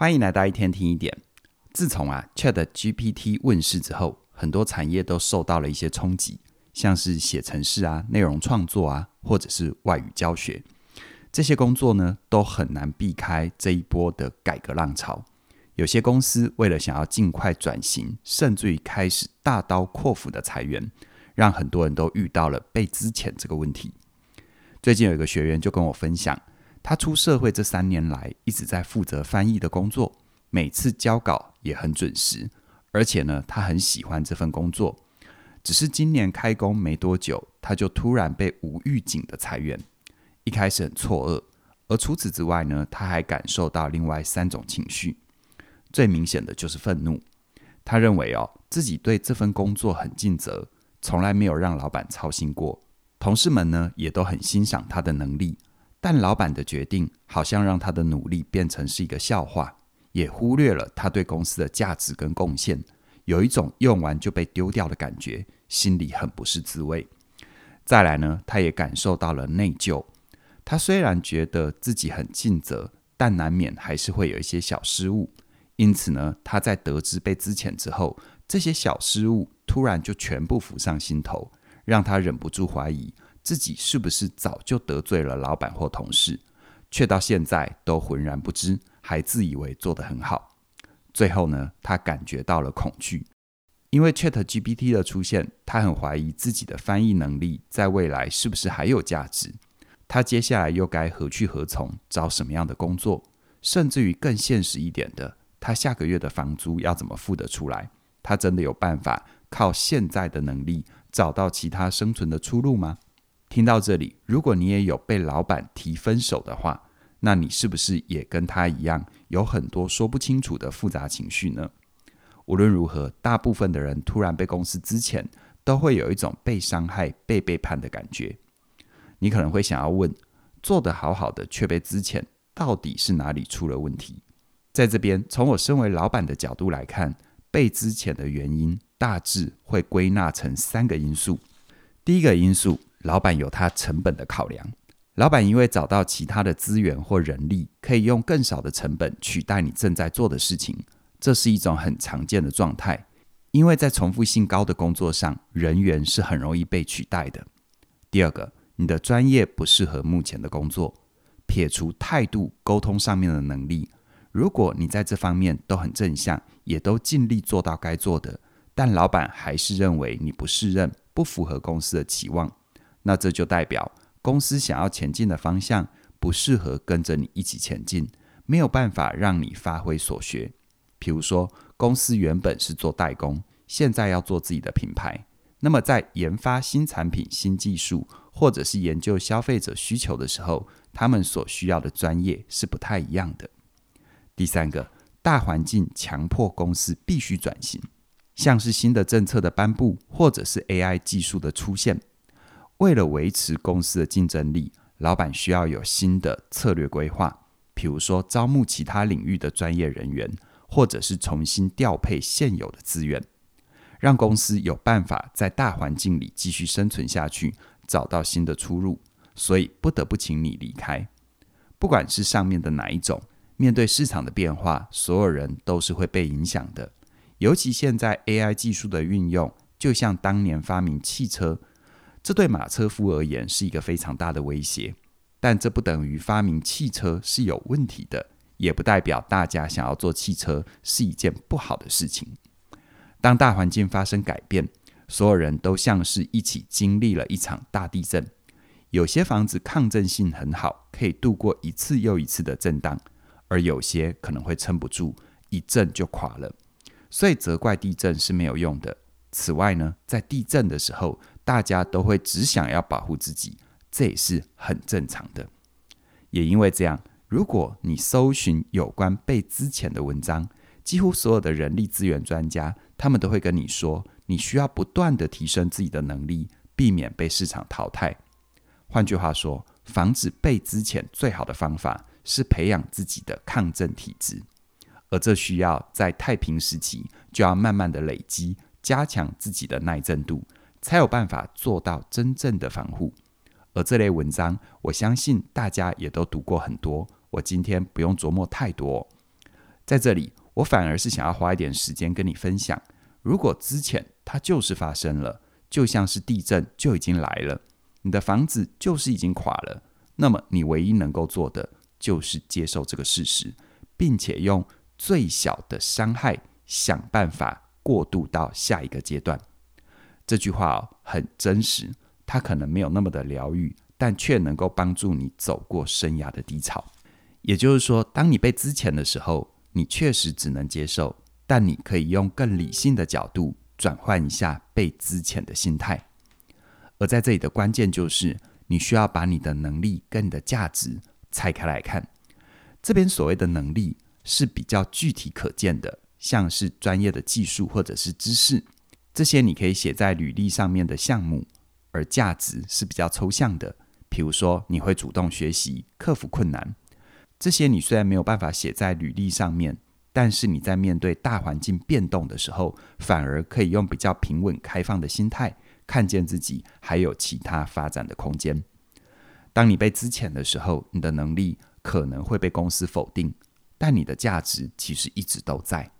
欢迎来到一天听一点。自从啊 ChatGPT 问世之后，很多产业都受到了一些冲击，像是写程式啊、内容创作啊，或者是外语教学，这些工作呢都很难避开这一波的改革浪潮。有些公司为了想要尽快转型，甚至于开始大刀阔斧的裁员，让很多人都遇到了被资遣这个问题。最近有一个学员就跟我分享。他出社会这三年来一直在负责翻译的工作，每次交稿也很准时，而且呢，他很喜欢这份工作。只是今年开工没多久，他就突然被无预警的裁员。一开始很错愕，而除此之外呢，他还感受到另外三种情绪。最明显的就是愤怒。他认为哦，自己对这份工作很尽责，从来没有让老板操心过。同事们呢，也都很欣赏他的能力。但老板的决定好像让他的努力变成是一个笑话，也忽略了他对公司的价值跟贡献，有一种用完就被丢掉的感觉，心里很不是滋味。再来呢，他也感受到了内疚。他虽然觉得自己很尽责，但难免还是会有一些小失误。因此呢，他在得知被资遣之后，这些小失误突然就全部浮上心头，让他忍不住怀疑。自己是不是早就得罪了老板或同事，却到现在都浑然不知，还自以为做得很好。最后呢，他感觉到了恐惧，因为 ChatGPT 的出现，他很怀疑自己的翻译能力在未来是不是还有价值。他接下来又该何去何从，找什么样的工作？甚至于更现实一点的，他下个月的房租要怎么付得出来？他真的有办法靠现在的能力找到其他生存的出路吗？听到这里，如果你也有被老板提分手的话，那你是不是也跟他一样，有很多说不清楚的复杂情绪呢？无论如何，大部分的人突然被公司资遣，都会有一种被伤害、被背叛的感觉。你可能会想要问：做得好好的却被资遣，到底是哪里出了问题？在这边，从我身为老板的角度来看，被资遣的原因大致会归纳成三个因素。第一个因素。老板有他成本的考量，老板因为找到其他的资源或人力，可以用更少的成本取代你正在做的事情，这是一种很常见的状态。因为在重复性高的工作上，人员是很容易被取代的。第二个，你的专业不适合目前的工作，撇除态度、沟通上面的能力，如果你在这方面都很正向，也都尽力做到该做的，但老板还是认为你不适任，不符合公司的期望。那这就代表公司想要前进的方向不适合跟着你一起前进，没有办法让你发挥所学。比如说，公司原本是做代工，现在要做自己的品牌，那么在研发新产品、新技术，或者是研究消费者需求的时候，他们所需要的专业是不太一样的。第三个，大环境强迫公司必须转型，像是新的政策的颁布，或者是 AI 技术的出现。为了维持公司的竞争力，老板需要有新的策略规划，比如说招募其他领域的专业人员，或者是重新调配现有的资源，让公司有办法在大环境里继续生存下去，找到新的出路。所以不得不请你离开。不管是上面的哪一种，面对市场的变化，所有人都是会被影响的。尤其现在 AI 技术的运用，就像当年发明汽车。这对马车夫而言是一个非常大的威胁，但这不等于发明汽车是有问题的，也不代表大家想要做汽车是一件不好的事情。当大环境发生改变，所有人都像是一起经历了一场大地震。有些房子抗震性很好，可以度过一次又一次的震荡，而有些可能会撑不住，一震就垮了。所以责怪地震是没有用的。此外呢，在地震的时候，大家都会只想要保护自己，这也是很正常的。也因为这样，如果你搜寻有关被资遣的文章，几乎所有的人力资源专家，他们都会跟你说，你需要不断地提升自己的能力，避免被市场淘汰。换句话说，防止被资遣最好的方法是培养自己的抗震体质，而这需要在太平时期就要慢慢的累积，加强自己的耐震度。才有办法做到真正的防护，而这类文章，我相信大家也都读过很多。我今天不用琢磨太多。在这里，我反而是想要花一点时间跟你分享，如果之前它就是发生了，就像是地震就已经来了，你的房子就是已经垮了，那么你唯一能够做的就是接受这个事实，并且用最小的伤害想办法过渡到下一个阶段。这句话，很真实，它可能没有那么的疗愈，但却能够帮助你走过生涯的低潮。也就是说，当你被资遣的时候，你确实只能接受，但你可以用更理性的角度转换一下被资遣的心态。而在这里的关键就是，你需要把你的能力跟你的价值拆开来看。这边所谓的能力是比较具体可见的，像是专业的技术或者是知识。这些你可以写在履历上面的项目，而价值是比较抽象的。比如说，你会主动学习、克服困难。这些你虽然没有办法写在履历上面，但是你在面对大环境变动的时候，反而可以用比较平稳、开放的心态，看见自己还有其他发展的空间。当你被资遣的时候，你的能力可能会被公司否定，但你的价值其实一直都在。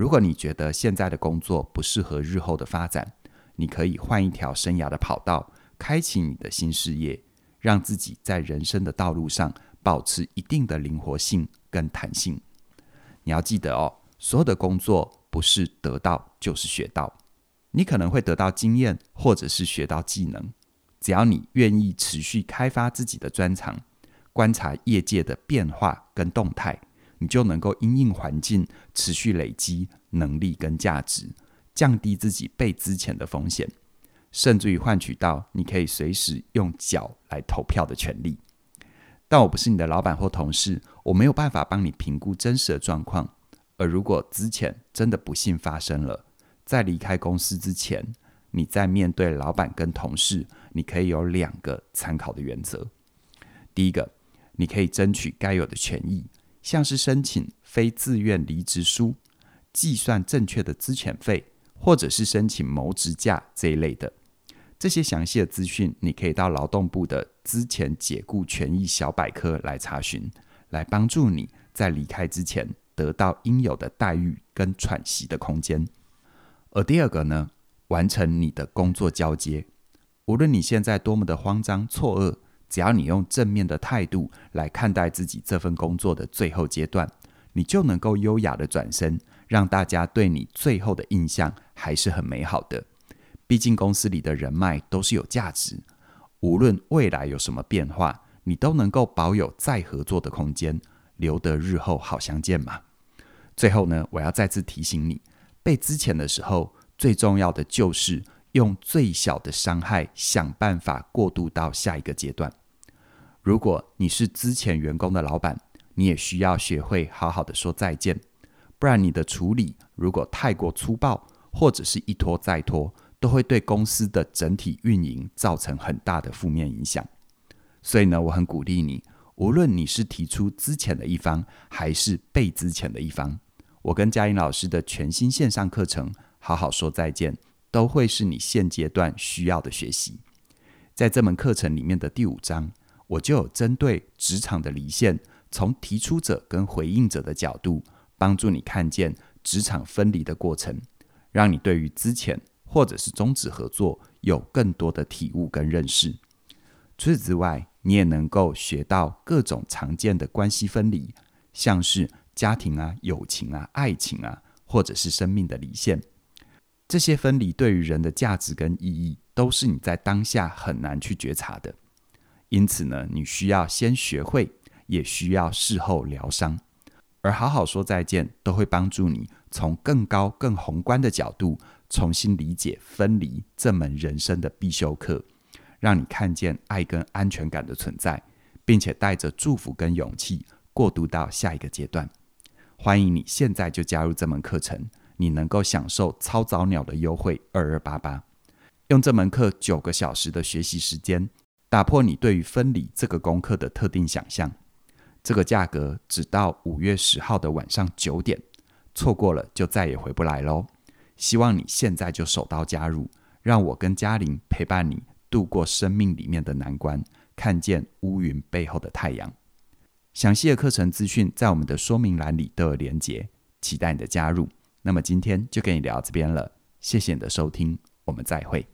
如果你觉得现在的工作不适合日后的发展，你可以换一条生涯的跑道，开启你的新事业，让自己在人生的道路上保持一定的灵活性跟弹性。你要记得哦，所有的工作不是得到就是学到，你可能会得到经验或者是学到技能，只要你愿意持续开发自己的专长，观察业界的变化跟动态。你就能够因应环境持续累积能力跟价值，降低自己被资遣的风险，甚至于换取到你可以随时用脚来投票的权利。但我不是你的老板或同事，我没有办法帮你评估真实的状况。而如果资遣真的不幸发生了，在离开公司之前，你在面对老板跟同事，你可以有两个参考的原则。第一个，你可以争取该有的权益。像是申请非自愿离职书、计算正确的资遣费，或者是申请谋职假这一类的，这些详细的资讯，你可以到劳动部的资遣解雇权益小百科来查询，来帮助你在离开之前得到应有的待遇跟喘息的空间。而第二个呢，完成你的工作交接，无论你现在多么的慌张错愕。只要你用正面的态度来看待自己这份工作的最后阶段，你就能够优雅的转身，让大家对你最后的印象还是很美好的。毕竟公司里的人脉都是有价值，无论未来有什么变化，你都能够保有再合作的空间，留得日后好相见嘛。最后呢，我要再次提醒你，被资遣的时候，最重要的就是用最小的伤害想办法过渡到下一个阶段。如果你是资遣员工的老板，你也需要学会好好的说再见，不然你的处理如果太过粗暴，或者是一拖再拖，都会对公司的整体运营造成很大的负面影响。所以呢，我很鼓励你，无论你是提出资遣的一方，还是被资遣的一方，我跟嘉玲老师的全新线上课程《好好说再见》，都会是你现阶段需要的学习。在这门课程里面的第五章。我就有针对职场的离线，从提出者跟回应者的角度，帮助你看见职场分离的过程，让你对于资遣或者是终止合作有更多的体悟跟认识。除此之外，你也能够学到各种常见的关系分离，像是家庭啊、友情啊、爱情啊，或者是生命的离线。这些分离对于人的价值跟意义，都是你在当下很难去觉察的。因此呢，你需要先学会，也需要事后疗伤，而好好说再见，都会帮助你从更高、更宏观的角度重新理解分离这门人生的必修课，让你看见爱跟安全感的存在，并且带着祝福跟勇气过渡到下一个阶段。欢迎你现在就加入这门课程，你能够享受超早鸟的优惠二二八八，用这门课九个小时的学习时间。打破你对于分离这个功课的特定想象，这个价格只到五月十号的晚上九点，错过了就再也回不来喽。希望你现在就手刀加入，让我跟嘉玲陪伴你度过生命里面的难关，看见乌云背后的太阳。详细的课程资讯在我们的说明栏里都有连结，期待你的加入。那么今天就跟你聊到这边了，谢谢你的收听，我们再会。